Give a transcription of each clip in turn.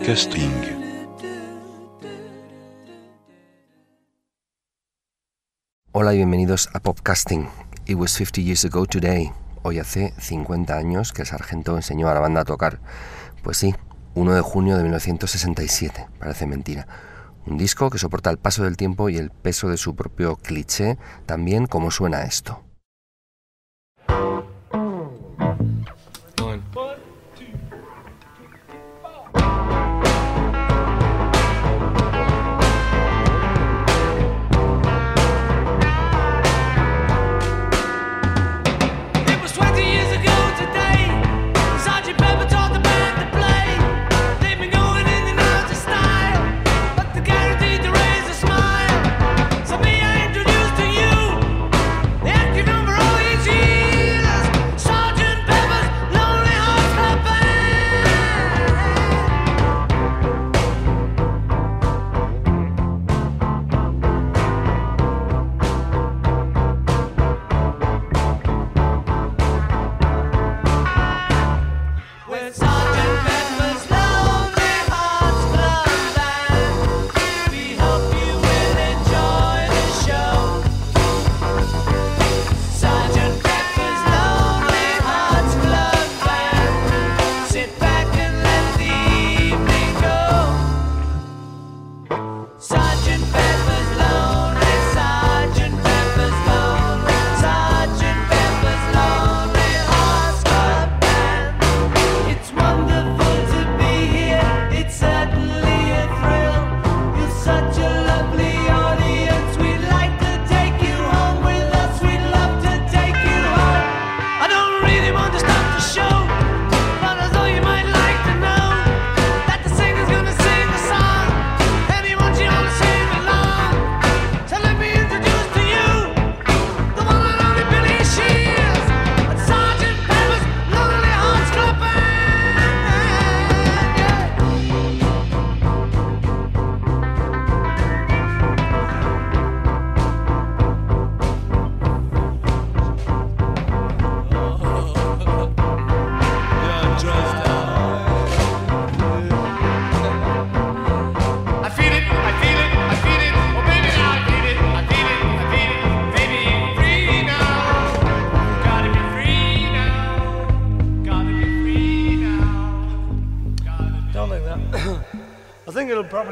You. Podcasting. Hola y bienvenidos a Popcasting. It was 50 years ago today. Hoy hace 50 años que el sargento enseñó a la banda a tocar. Pues sí, 1 de junio de 1967, parece mentira. Un disco que soporta el paso del tiempo y el peso de su propio cliché, también como suena esto.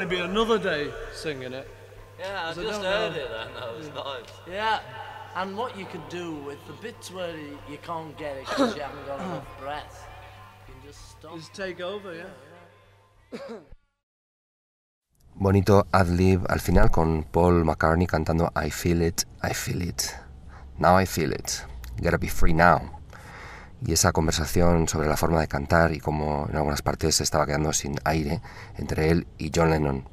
Think be another day singing it. Yeah, I just don't heard know. it then. That was nice. Yeah, and what you could do with the bits where you you can't get it because you haven't got enough breath, you can just stop. Just take over, yeah. Bonito ad-lib al final con Paul McCartney cantando I feel it, I feel it. Now I feel it. Gotta be free now. Y esa conversación sobre la forma de cantar y cómo en algunas partes se estaba quedando sin aire entre él y John Lennon.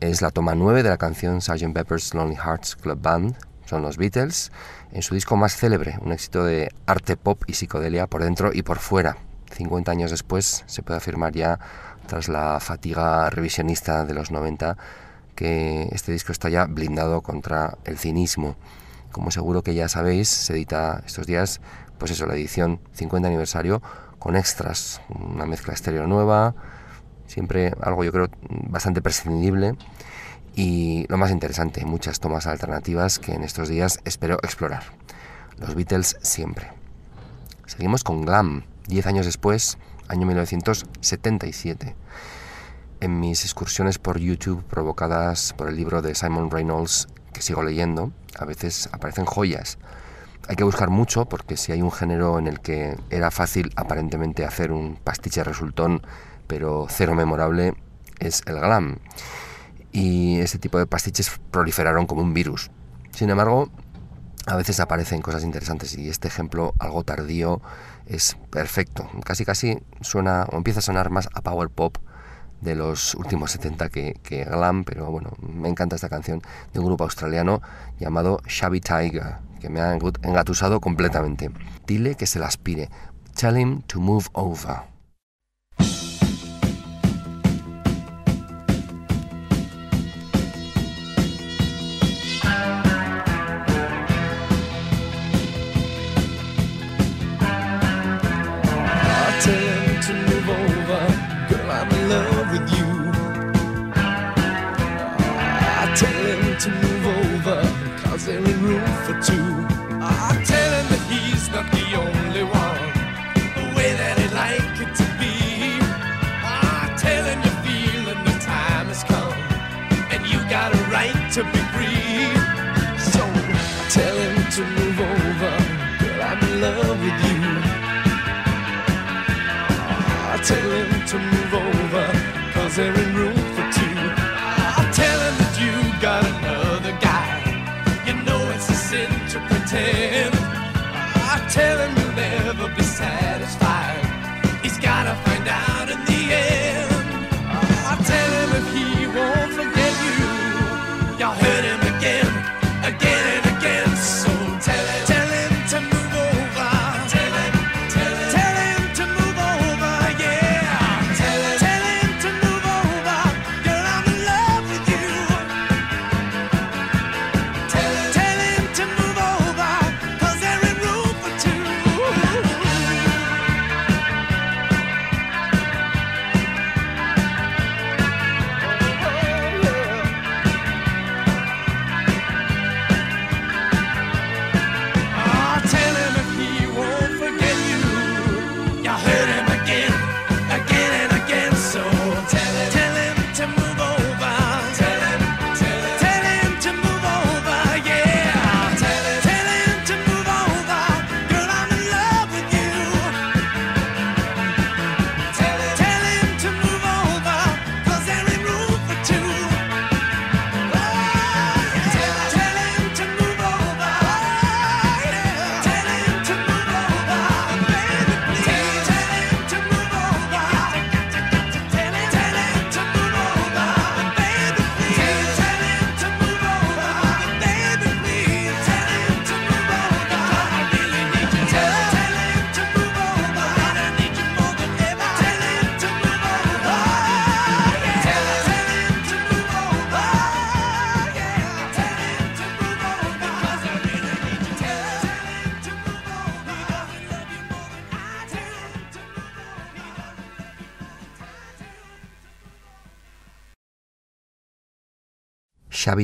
Es la toma 9 de la canción Sgt. Pepper's Lonely Hearts Club Band, son los Beatles, en su disco más célebre, un éxito de arte pop y psicodelia por dentro y por fuera. 50 años después se puede afirmar ya, tras la fatiga revisionista de los 90, que este disco está ya blindado contra el cinismo. Como seguro que ya sabéis, se edita estos días, pues eso, la edición 50 aniversario con extras, una mezcla estéreo nueva, siempre algo yo creo bastante prescindible y lo más interesante, muchas tomas alternativas que en estos días espero explorar. Los Beatles siempre. Seguimos con Glam, 10 años después, año 1977. En mis excursiones por YouTube provocadas por el libro de Simon Reynolds que sigo leyendo, a veces aparecen joyas. Hay que buscar mucho porque si hay un género en el que era fácil aparentemente hacer un pastiche resultón, pero cero memorable, es el glam. Y este tipo de pastiches proliferaron como un virus. Sin embargo, a veces aparecen cosas interesantes y este ejemplo algo tardío es perfecto. Casi casi suena o empieza a sonar más a power pop de los últimos 70 que, que glam, pero bueno, me encanta esta canción de un grupo australiano llamado Shabby Tiger que me ha engatusado completamente. Dile que se las pide. Tell him to move over.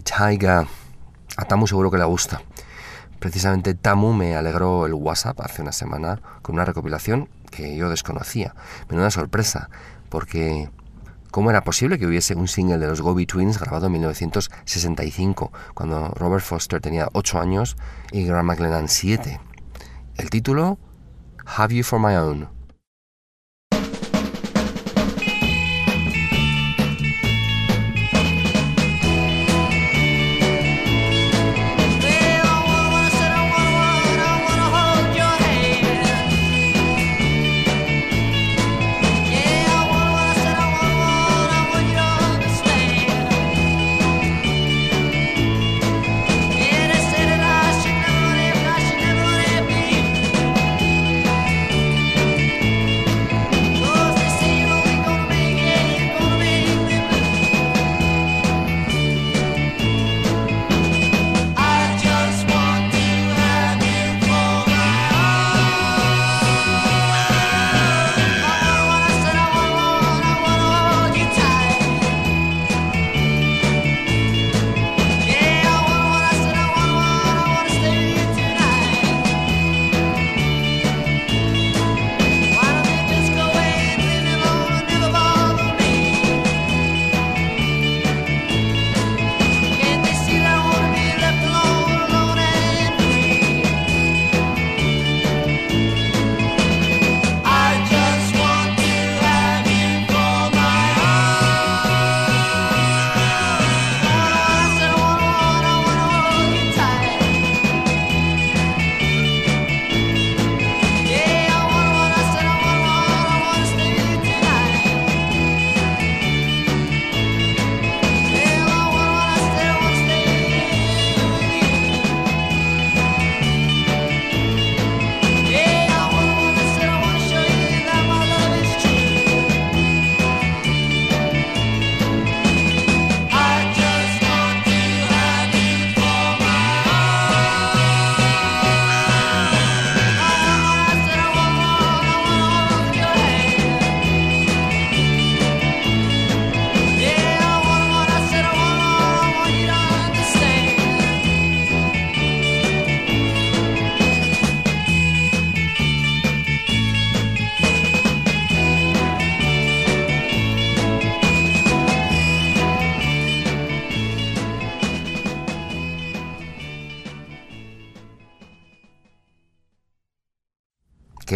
Taiga. A Tamu seguro que le gusta. Precisamente Tamu me alegró el WhatsApp hace una semana con una recopilación que yo desconocía. me dio una sorpresa, porque ¿cómo era posible que hubiese un single de los Gobi Twins grabado en 1965, cuando Robert Foster tenía 8 años y Graham McLennan 7? El título, Have You For My Own.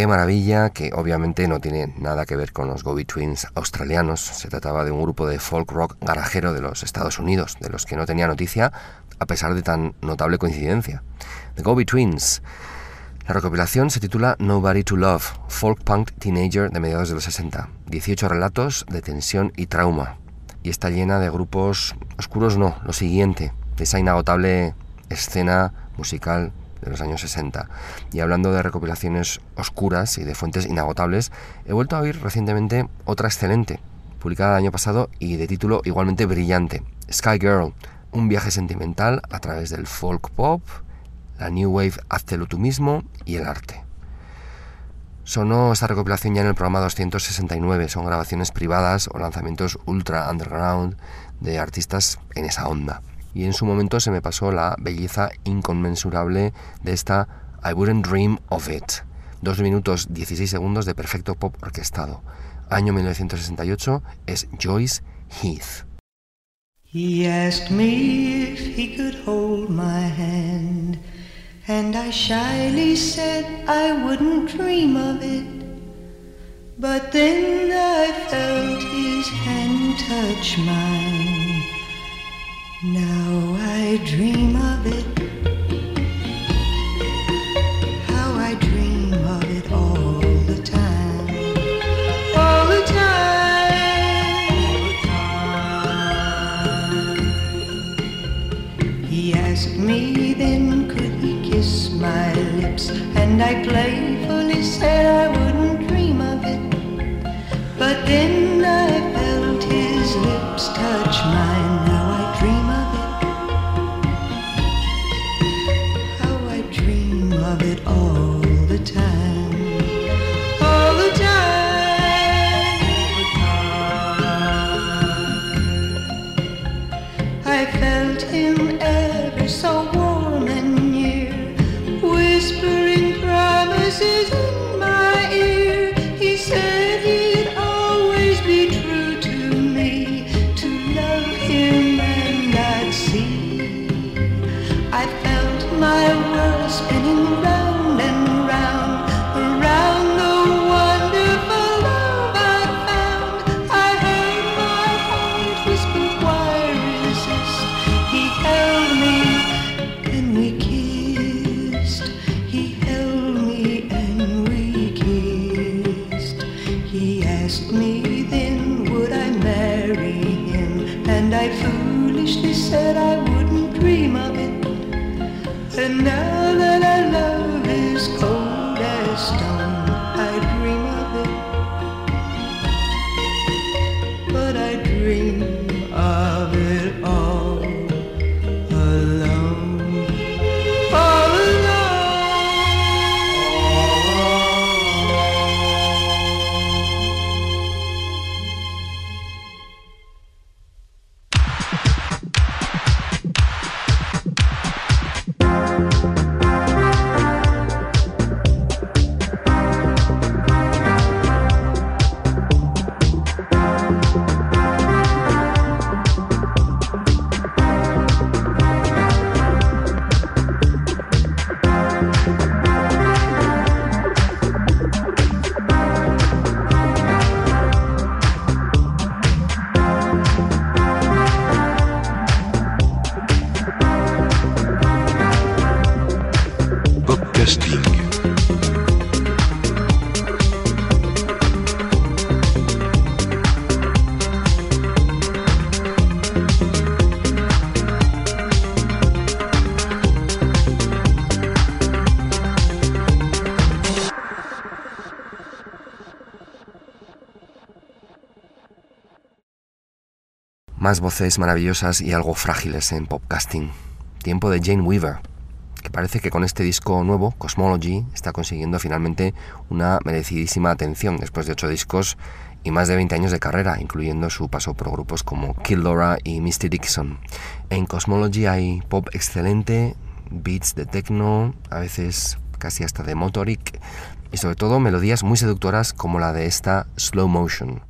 Qué maravilla, que obviamente no tiene nada que ver con los Go Twins australianos. Se trataba de un grupo de folk rock garajero de los Estados Unidos, de los que no tenía noticia a pesar de tan notable coincidencia. The Go Twins. La recopilación se titula Nobody to Love, folk punk teenager de mediados de los 60. 18 relatos de tensión y trauma. Y está llena de grupos oscuros, no, lo siguiente, de esa inagotable escena musical de los años 60. Y hablando de recopilaciones oscuras y de fuentes inagotables, he vuelto a oír recientemente otra excelente, publicada el año pasado y de título igualmente brillante, Sky Girl, un viaje sentimental a través del folk pop, la new wave Hazlo tú mismo y el arte. Sonó esta recopilación ya en el programa 269, son grabaciones privadas o lanzamientos ultra underground de artistas en esa onda y en su momento se me pasó la belleza inconmensurable de esta I Wouldn't Dream of It. Dos minutos 16 segundos de perfecto pop orquestado. Año 1968 es Joyce Heath. He asked me if he could hold my hand, and I shyly said I wouldn't dream of it. But then I felt his hand touch mine. Now I dream of it. How I dream of it all the time. All the time. He asked me then could he kiss my lips, and I playfully said I wouldn't dream of it. But then I felt his lips touch mine. Podcasting. Más voces maravillosas y algo frágiles en popcasting. Tiempo de Jane Weaver, parece que con este disco nuevo, Cosmology, está consiguiendo finalmente una merecidísima atención después de ocho discos y más de 20 años de carrera, incluyendo su paso por grupos como Kill Laura y Misty Dixon. En Cosmology hay pop excelente, beats de techno, a veces casi hasta de motoric, y sobre todo melodías muy seductoras como la de esta Slow Motion.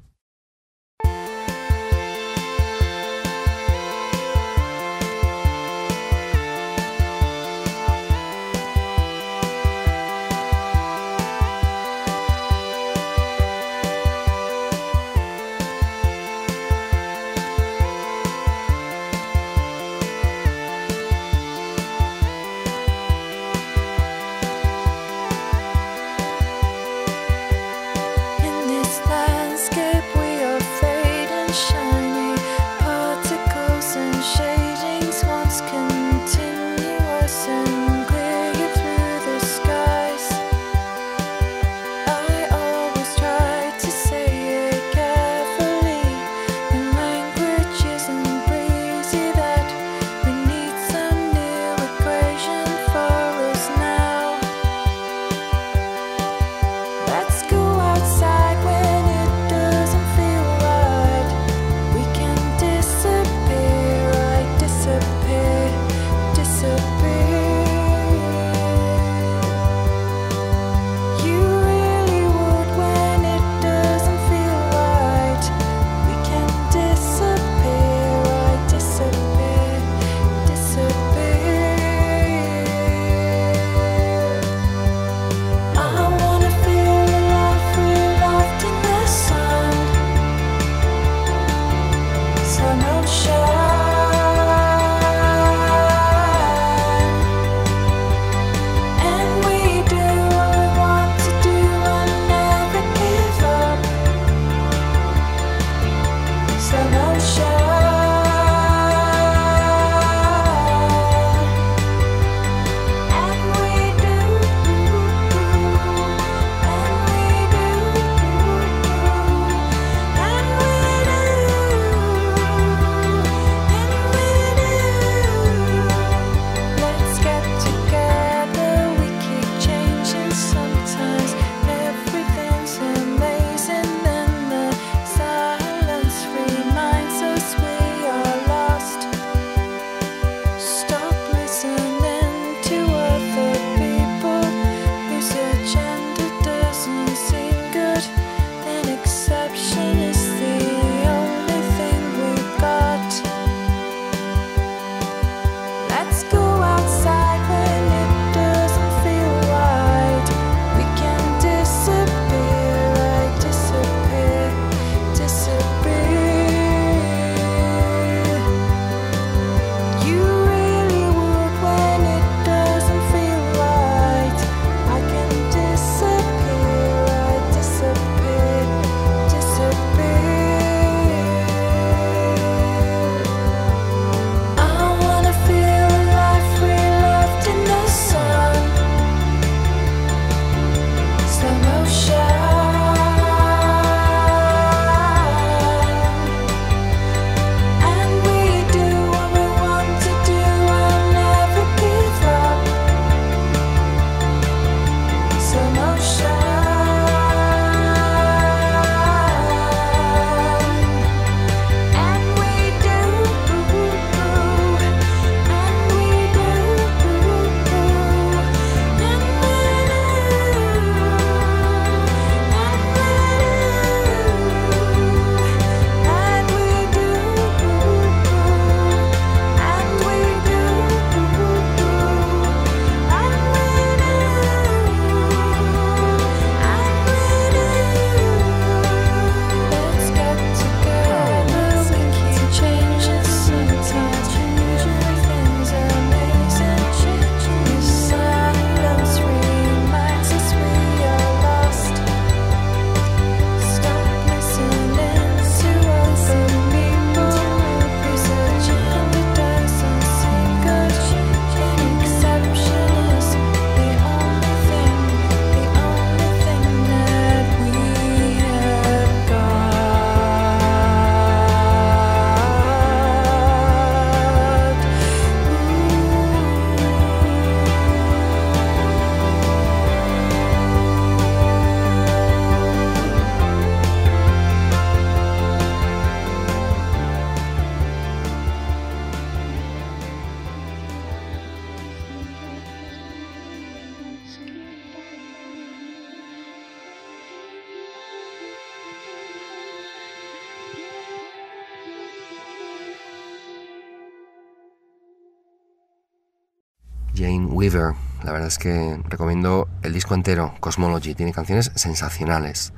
Es que recomiendo el disco entero, Cosmology. Tiene canciones sensacionales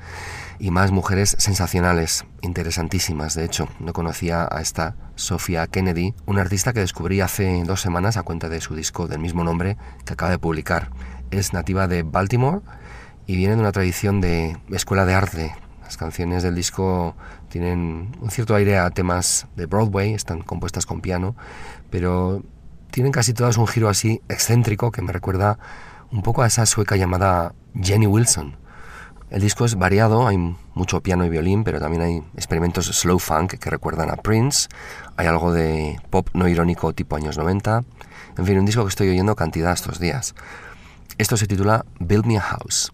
y más mujeres sensacionales, interesantísimas. De hecho, no conocía a esta Sophia Kennedy, una artista que descubrí hace dos semanas a cuenta de su disco del mismo nombre que acaba de publicar. Es nativa de Baltimore y viene de una tradición de escuela de arte. Las canciones del disco tienen un cierto aire a temas de Broadway, están compuestas con piano, pero tienen casi todas un giro así excéntrico que me recuerda un poco a esa sueca llamada Jenny Wilson. El disco es variado, hay mucho piano y violín, pero también hay experimentos slow funk que recuerdan a Prince, hay algo de pop no irónico tipo años 90, en fin, un disco que estoy oyendo cantidad estos días. Esto se titula Build Me a House.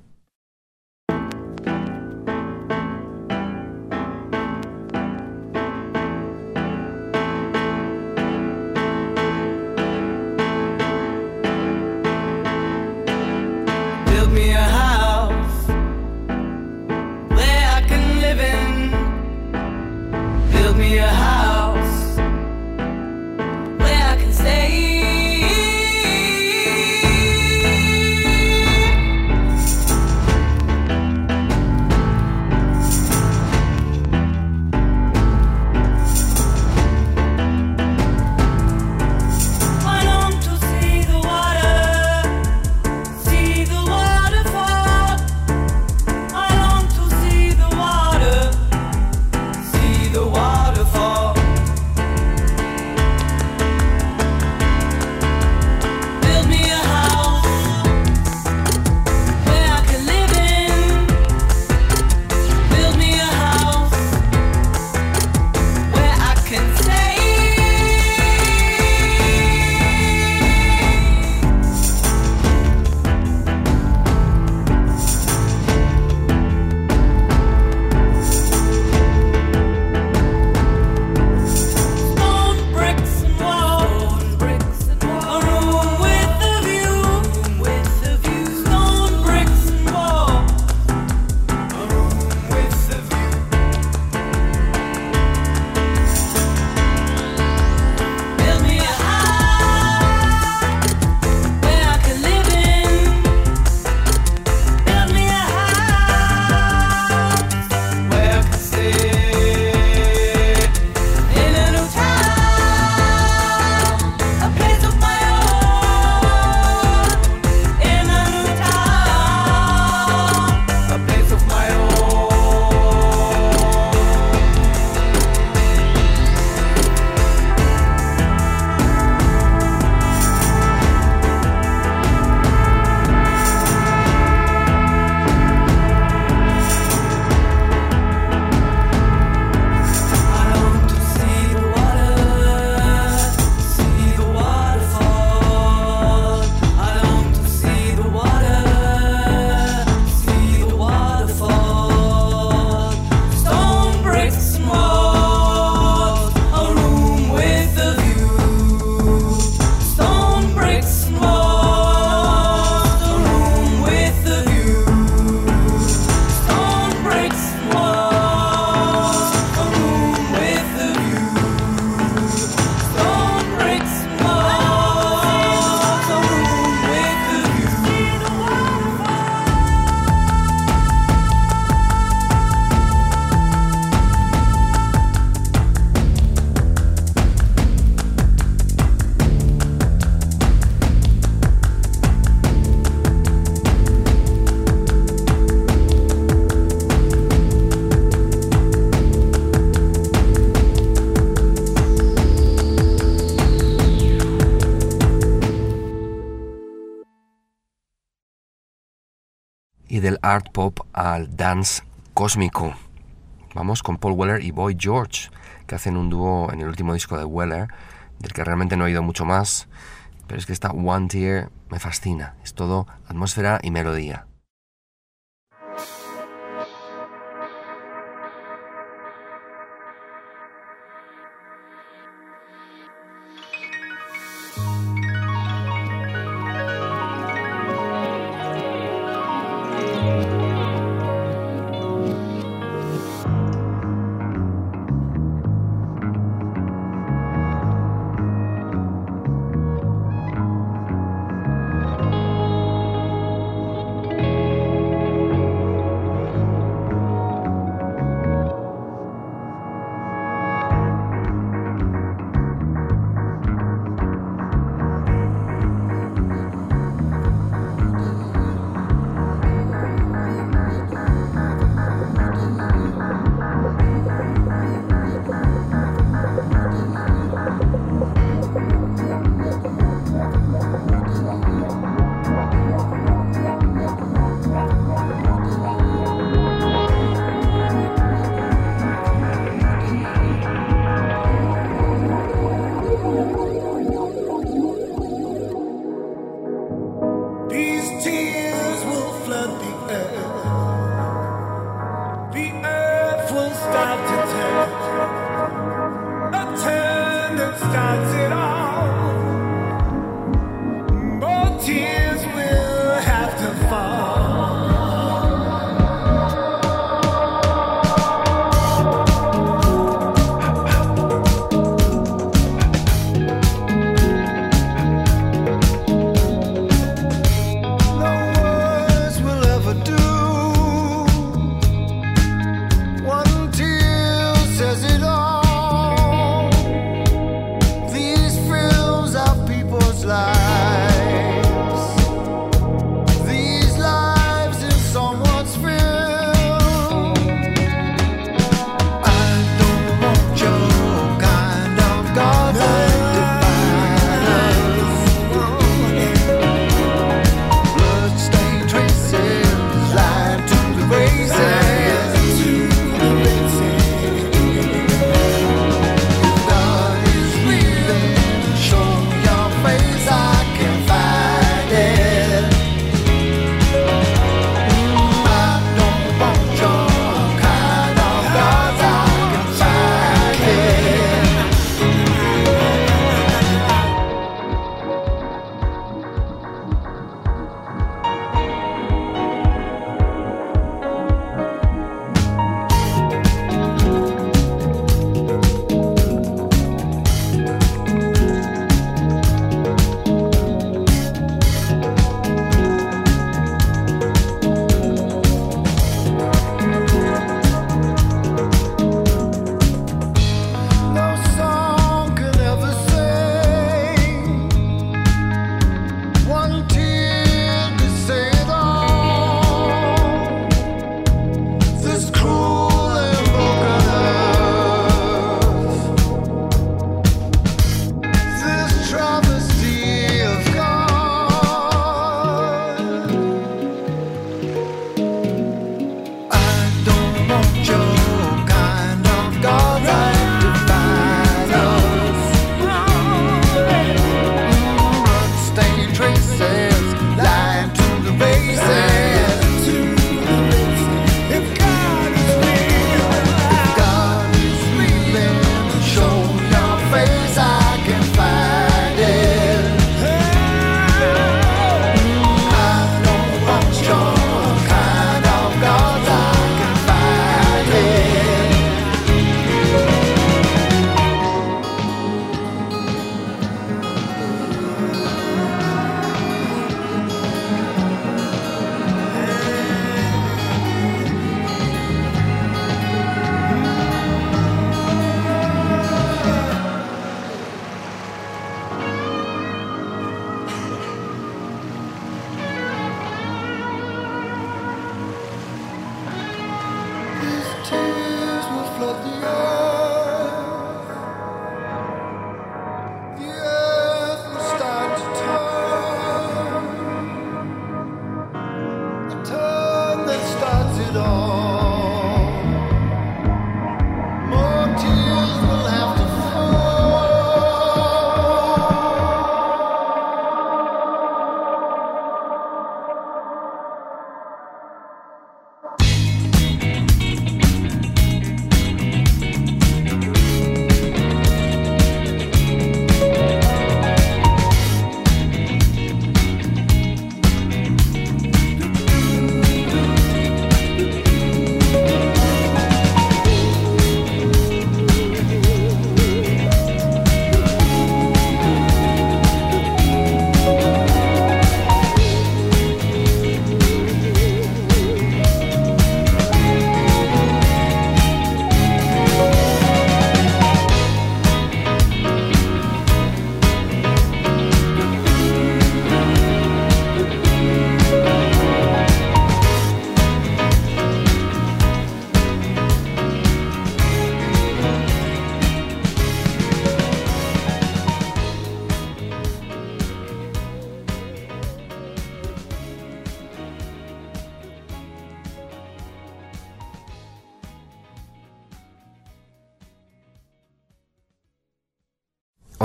Dance cósmico. Vamos con Paul Weller y Boy George, que hacen un dúo en el último disco de Weller, del que realmente no he oído mucho más, pero es que esta One Tear me fascina. Es todo atmósfera y melodía.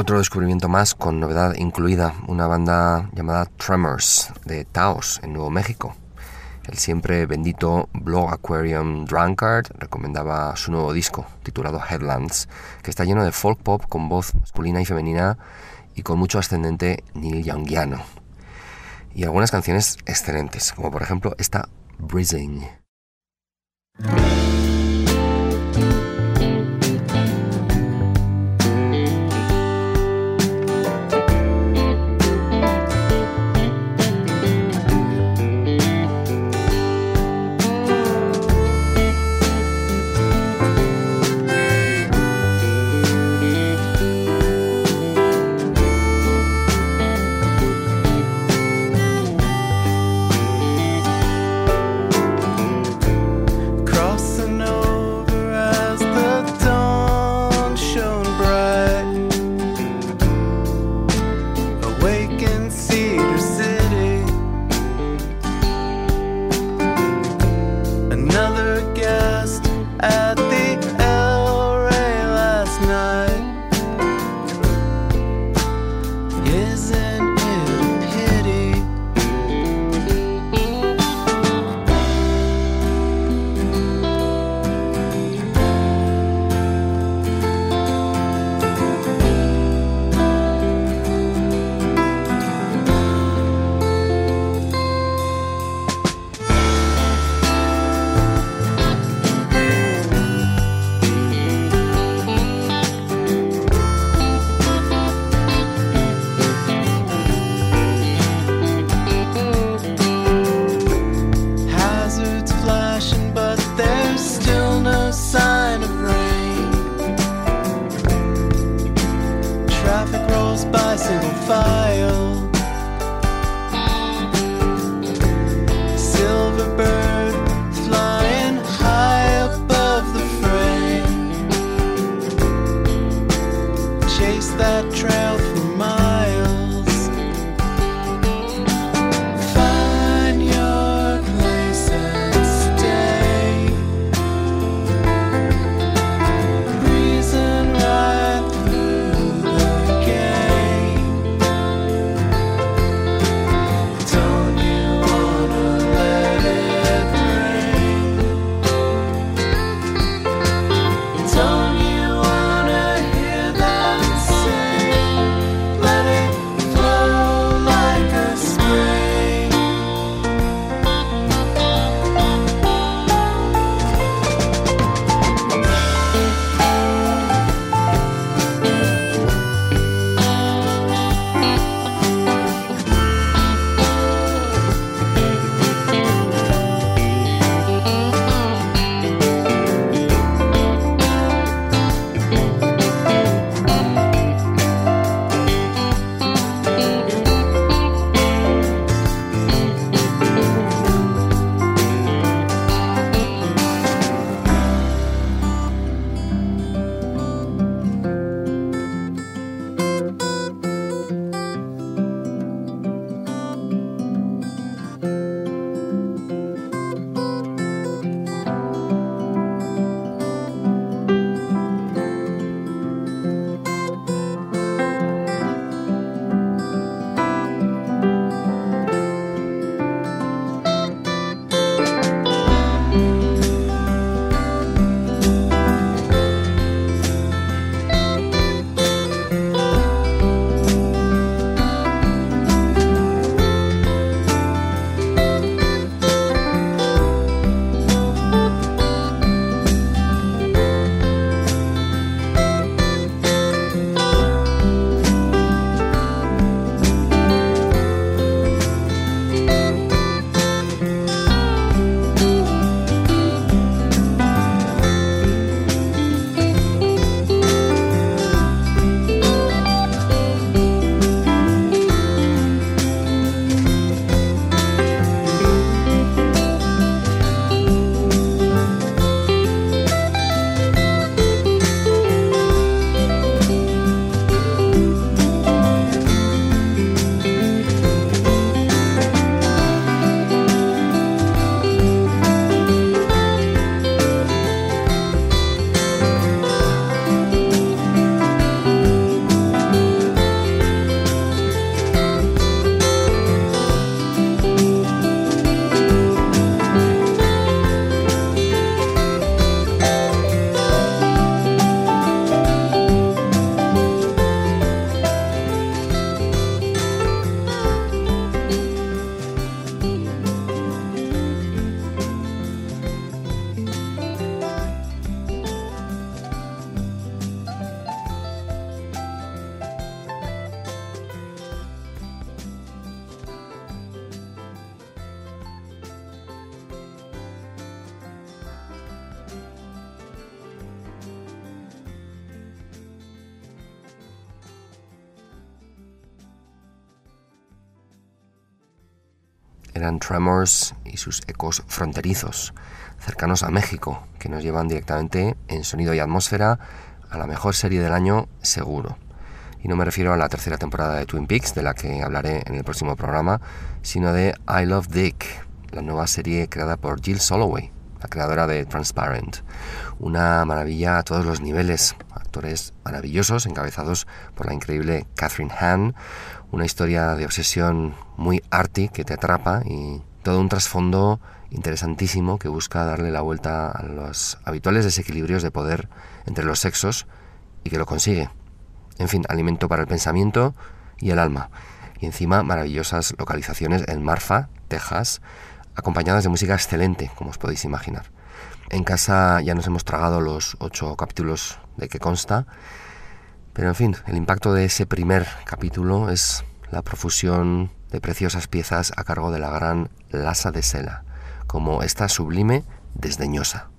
Otro descubrimiento más con novedad incluida, una banda llamada Tremors de Taos en Nuevo México. El siempre bendito Blog Aquarium Drunkard recomendaba su nuevo disco titulado Headlands, que está lleno de folk pop con voz masculina y femenina y con mucho ascendente Neil Youngiano. Y algunas canciones excelentes, como por ejemplo esta Breezing. Tremors y sus ecos fronterizos, cercanos a México, que nos llevan directamente en sonido y atmósfera a la mejor serie del año seguro. Y no me refiero a la tercera temporada de Twin Peaks, de la que hablaré en el próximo programa, sino de I Love Dick, la nueva serie creada por Jill Soloway, la creadora de Transparent. Una maravilla a todos los niveles, actores maravillosos encabezados por la increíble Catherine Hahn, una historia de obsesión muy arty que te atrapa y todo un trasfondo interesantísimo que busca darle la vuelta a los habituales desequilibrios de poder entre los sexos y que lo consigue. En fin, alimento para el pensamiento y el alma. Y encima maravillosas localizaciones en Marfa, Texas, acompañadas de música excelente, como os podéis imaginar. En casa ya nos hemos tragado los ocho capítulos de que consta, pero en fin, el impacto de ese primer capítulo es la profusión de preciosas piezas a cargo de la gran Lasa de Sela, como esta sublime desdeñosa.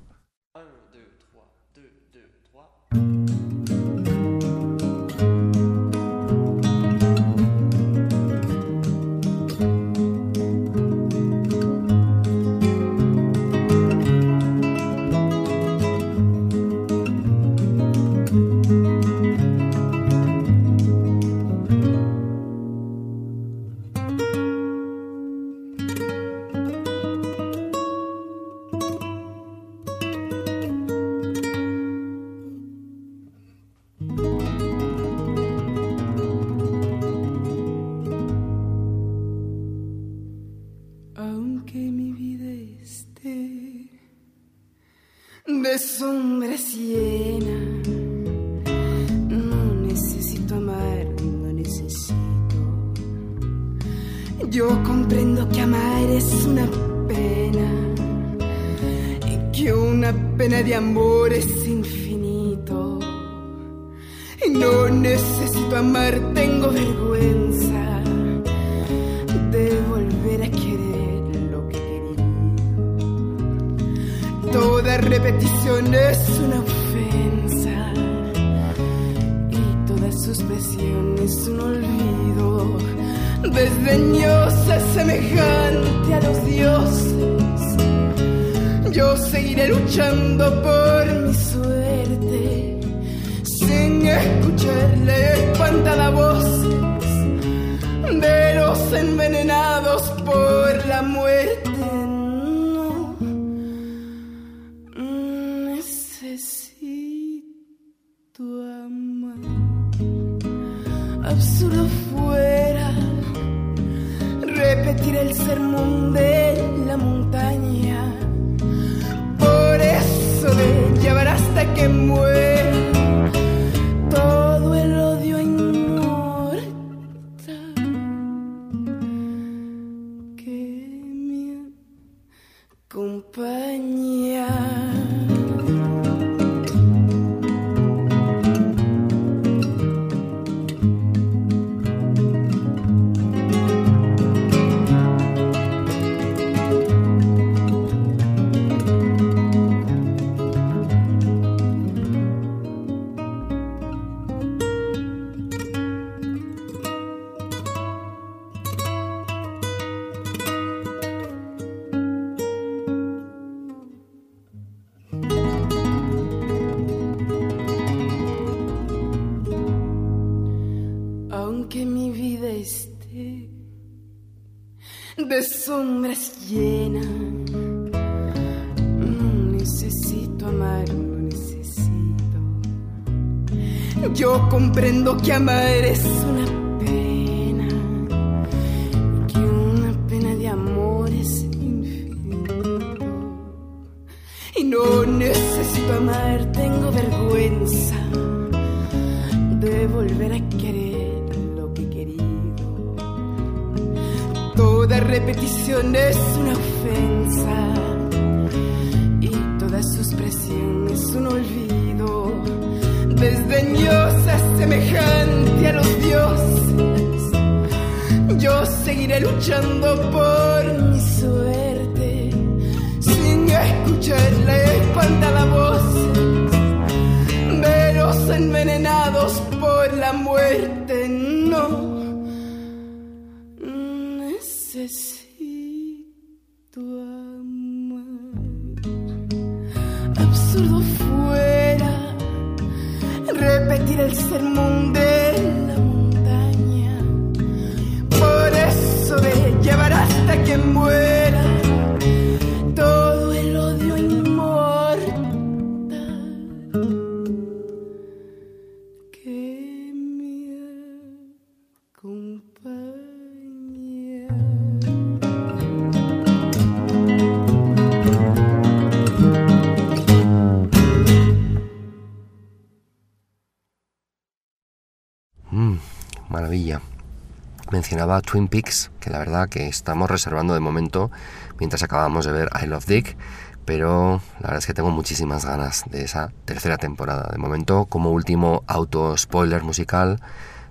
Mencionaba Twin Peaks, que la verdad que estamos reservando de momento mientras acabamos de ver I Love Dick, pero la verdad es que tengo muchísimas ganas de esa tercera temporada. De momento, como último auto spoiler musical,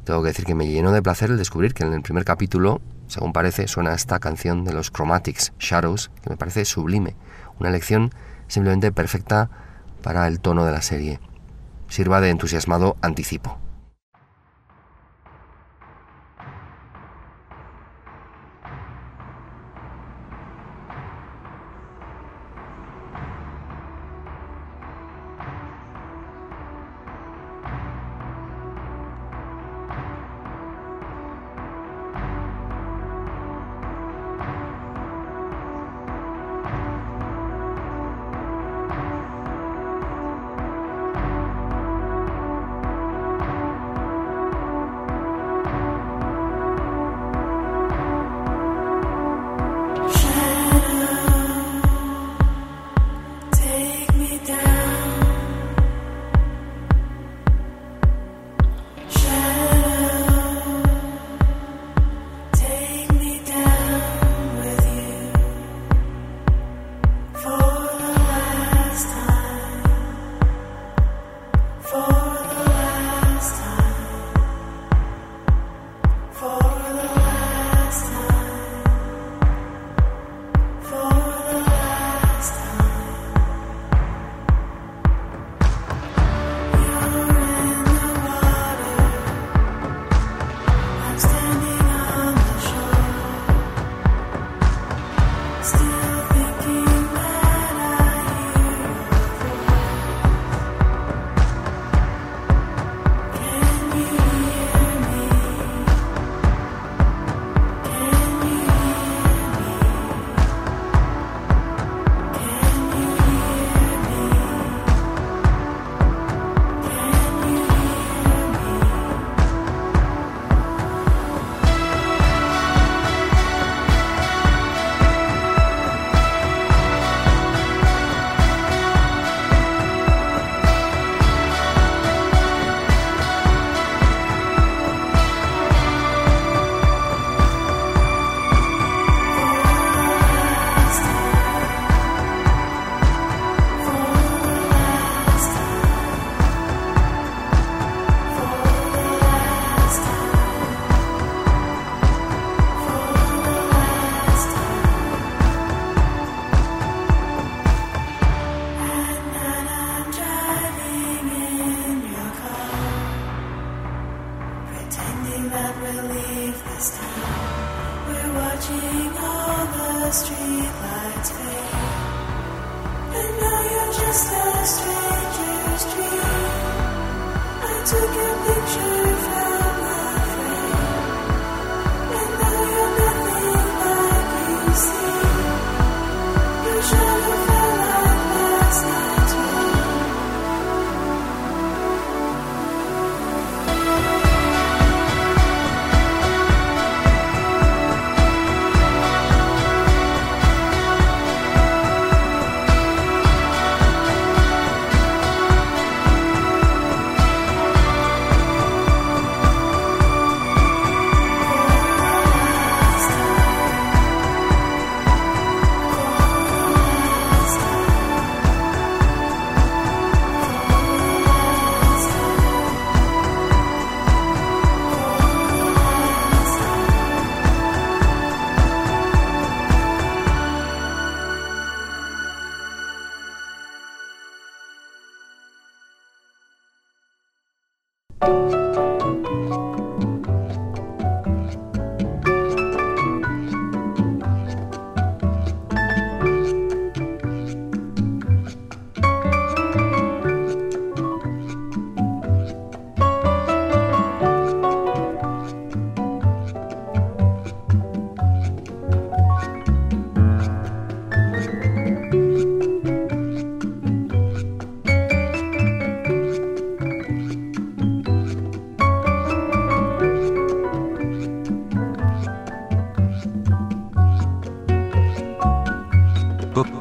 tengo que decir que me llenó de placer el descubrir que en el primer capítulo, según parece, suena esta canción de los Chromatics, Shadows, que me parece sublime, una elección simplemente perfecta para el tono de la serie. Sirva de entusiasmado anticipo.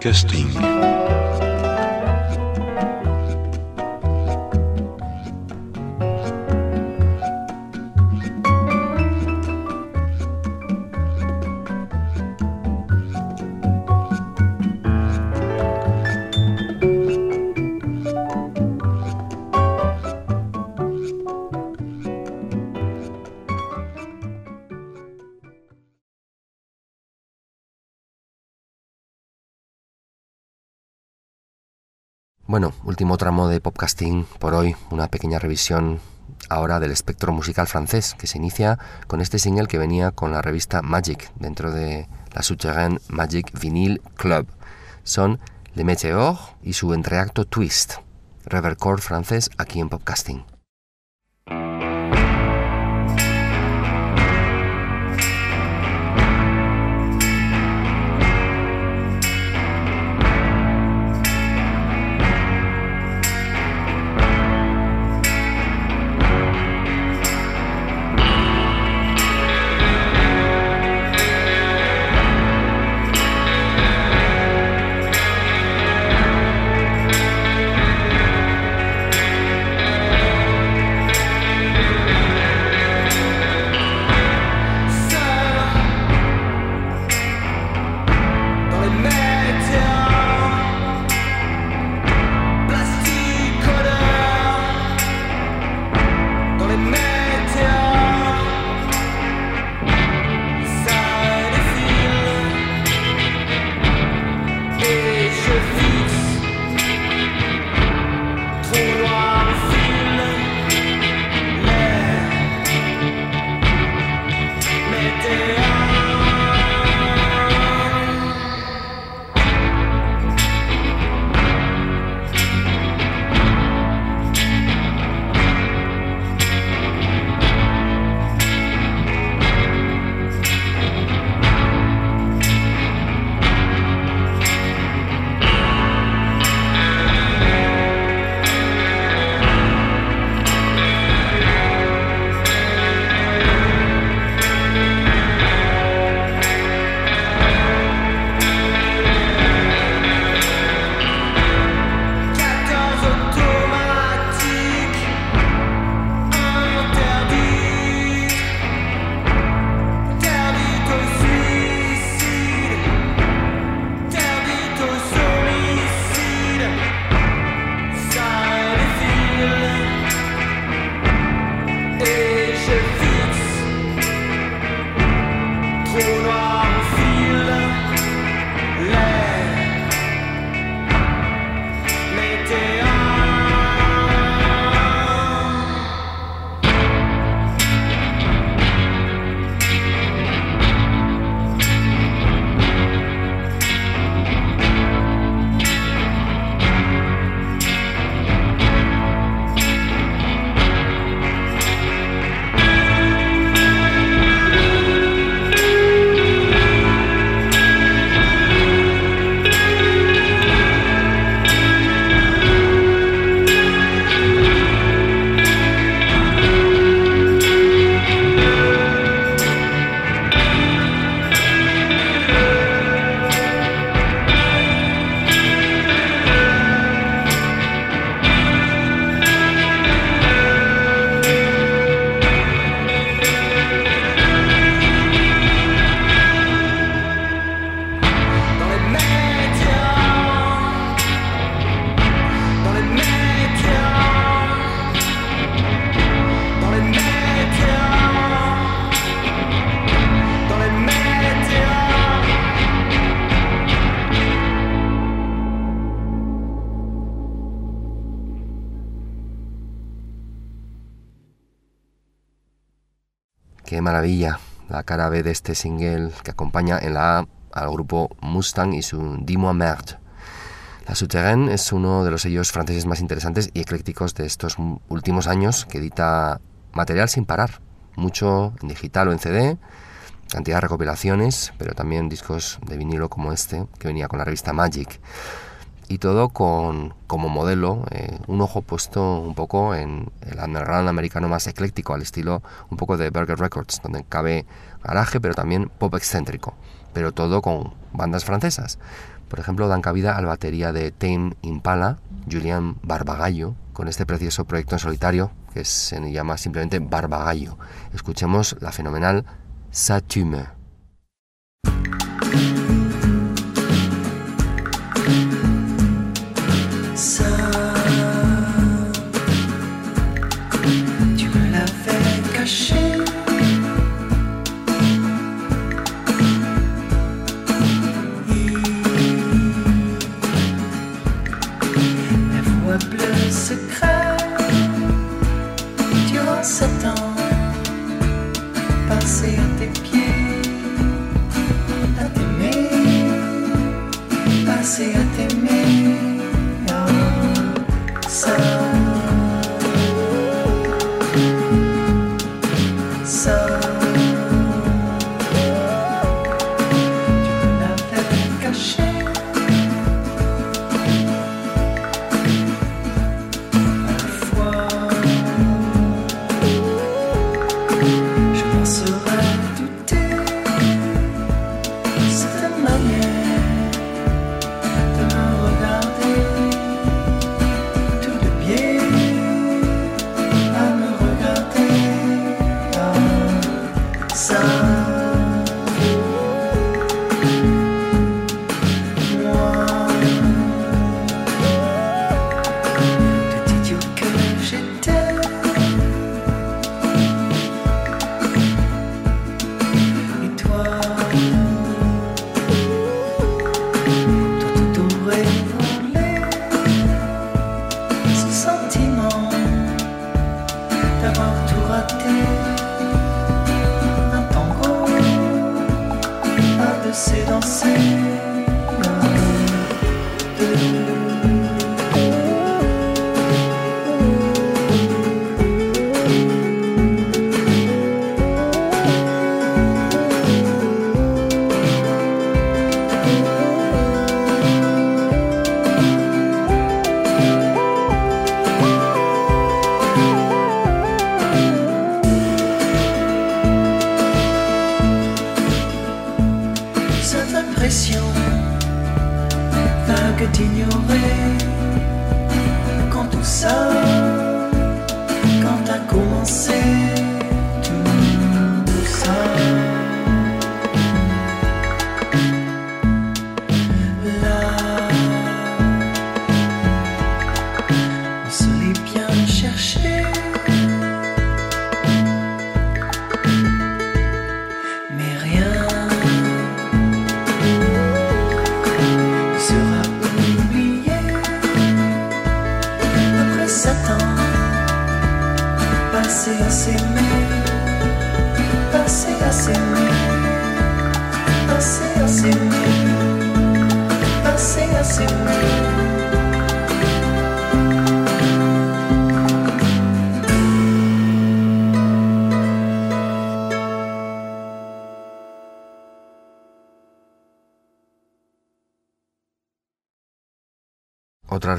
Podcasting. Bueno, último tramo de podcasting por hoy, una pequeña revisión ahora del espectro musical francés, que se inicia con este single que venía con la revista Magic, dentro de la Souterraine Magic Vinyl Club. Son Le Météor y su entreacto Twist, revercord francés aquí en podcasting. B de este single que acompaña en la A al grupo Mustang y su Dis-moi merde. La Souterraine es uno de los sellos franceses más interesantes y eclécticos de estos últimos años que edita material sin parar, mucho en digital o en CD, cantidad de recopilaciones, pero también discos de vinilo como este que venía con la revista Magic. y todo con como modelo eh, un ojo puesto un poco en el underground americano más ecléctico, al estilo un poco de Burger Records, donde cabe garaje pero también pop excéntrico, pero todo con bandas francesas. Por ejemplo, dan cabida al batería de Tame Impala, Julian Barbagallo, con este precioso proyecto en solitario que se llama simplemente Barbagallo. Escuchemos la fenomenal Satume. continue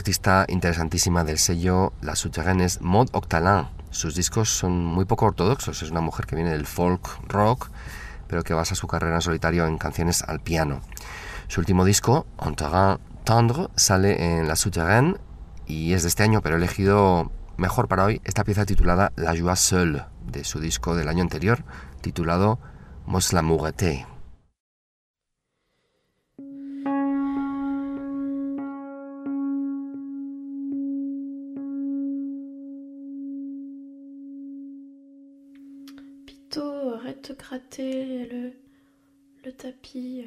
artista interesantísima del sello La Souterraine es Maud Octalin. Sus discos son muy poco ortodoxos. Es una mujer que viene del folk rock, pero que basa su carrera en solitario en canciones al piano. Su último disco, Un terrain tendre, sale en La Souterraine y es de este año, pero he elegido mejor para hoy esta pieza titulada La Joie Seule, de su disco del año anterior, titulado Mos l'amour était. Pito, arrête de gratter le, le tapis.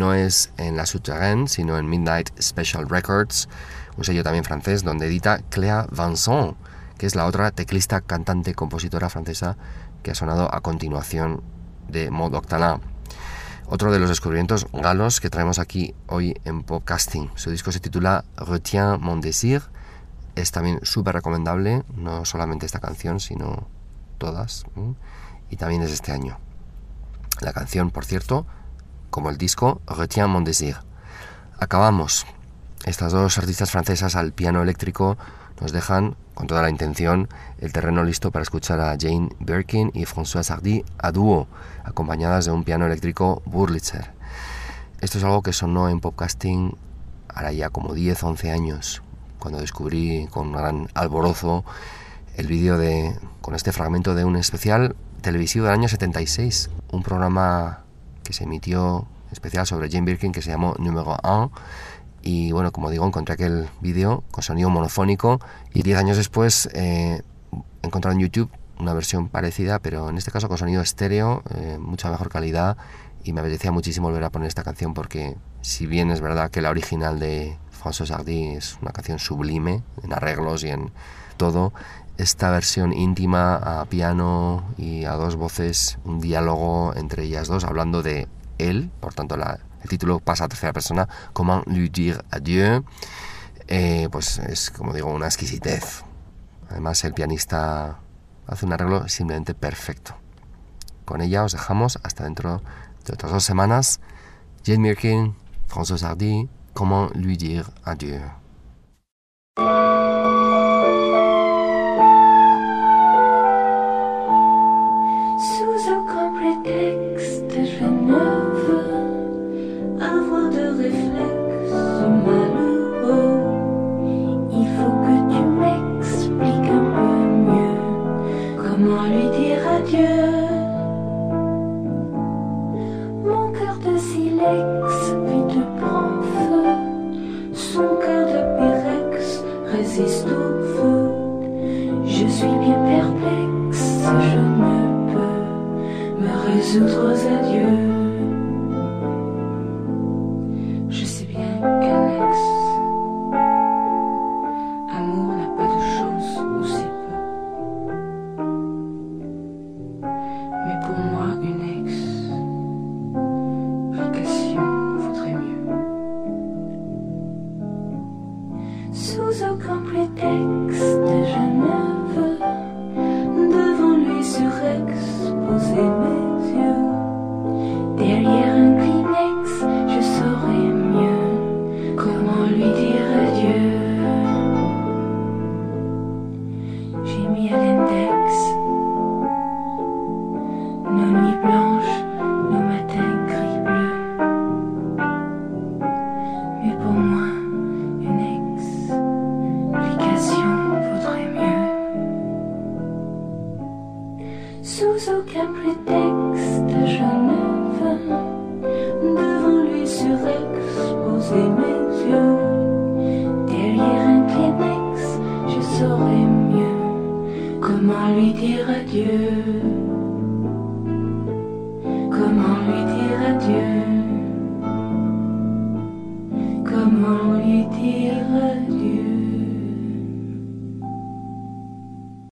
No es en La Souterraine, sino en Midnight Special Records, un sello también francés donde edita Cléa Vincent, que es la otra teclista, cantante, compositora francesa que ha sonado a continuación de Maud Octana. Otro de los descubrimientos galos que traemos aquí hoy en Podcasting. Su disco se titula Retiens mon désir. Es también súper recomendable, no solamente esta canción, sino todas. Y también es este año. La canción, por cierto, como el disco, Retiens mon désir. Acabamos. Estas dos artistas francesas al piano eléctrico nos dejan, con toda la intención, el terreno listo para escuchar a Jane Birkin y Françoise Hardy a dúo, acompañadas de un piano eléctrico Burlitzer. Esto es algo que sonó en podcasting ahora ya como 10 11 años, cuando descubrí con un gran alborozo el vídeo de con este fragmento de un especial televisivo del año 76, un programa que se emitió especial sobre Jane Birkin que se llamó Número 1 y bueno, como digo, encontré aquel vídeo con sonido monofónico y 10 años después eh, he encontrado en YouTube una versión parecida, pero en este caso con sonido estéreo, eh, mucha mejor calidad. Y me apetecía muchísimo volver a poner esta canción porque si bien es verdad que la original de François Hardy es una canción sublime en arreglos y en todo, esta versión íntima a piano y a dos voces, un diálogo entre ellas dos hablando de él, por tanto la, el título pasa a tercera persona, Comment lui dire adieu, eh, pues es como digo una exquisitez. Además el pianista hace un arreglo simplemente perfecto. Con ella os dejamos hasta dentro de otras dos semanas. Jane Birkin, François Hardy, Comment lui dire adieu.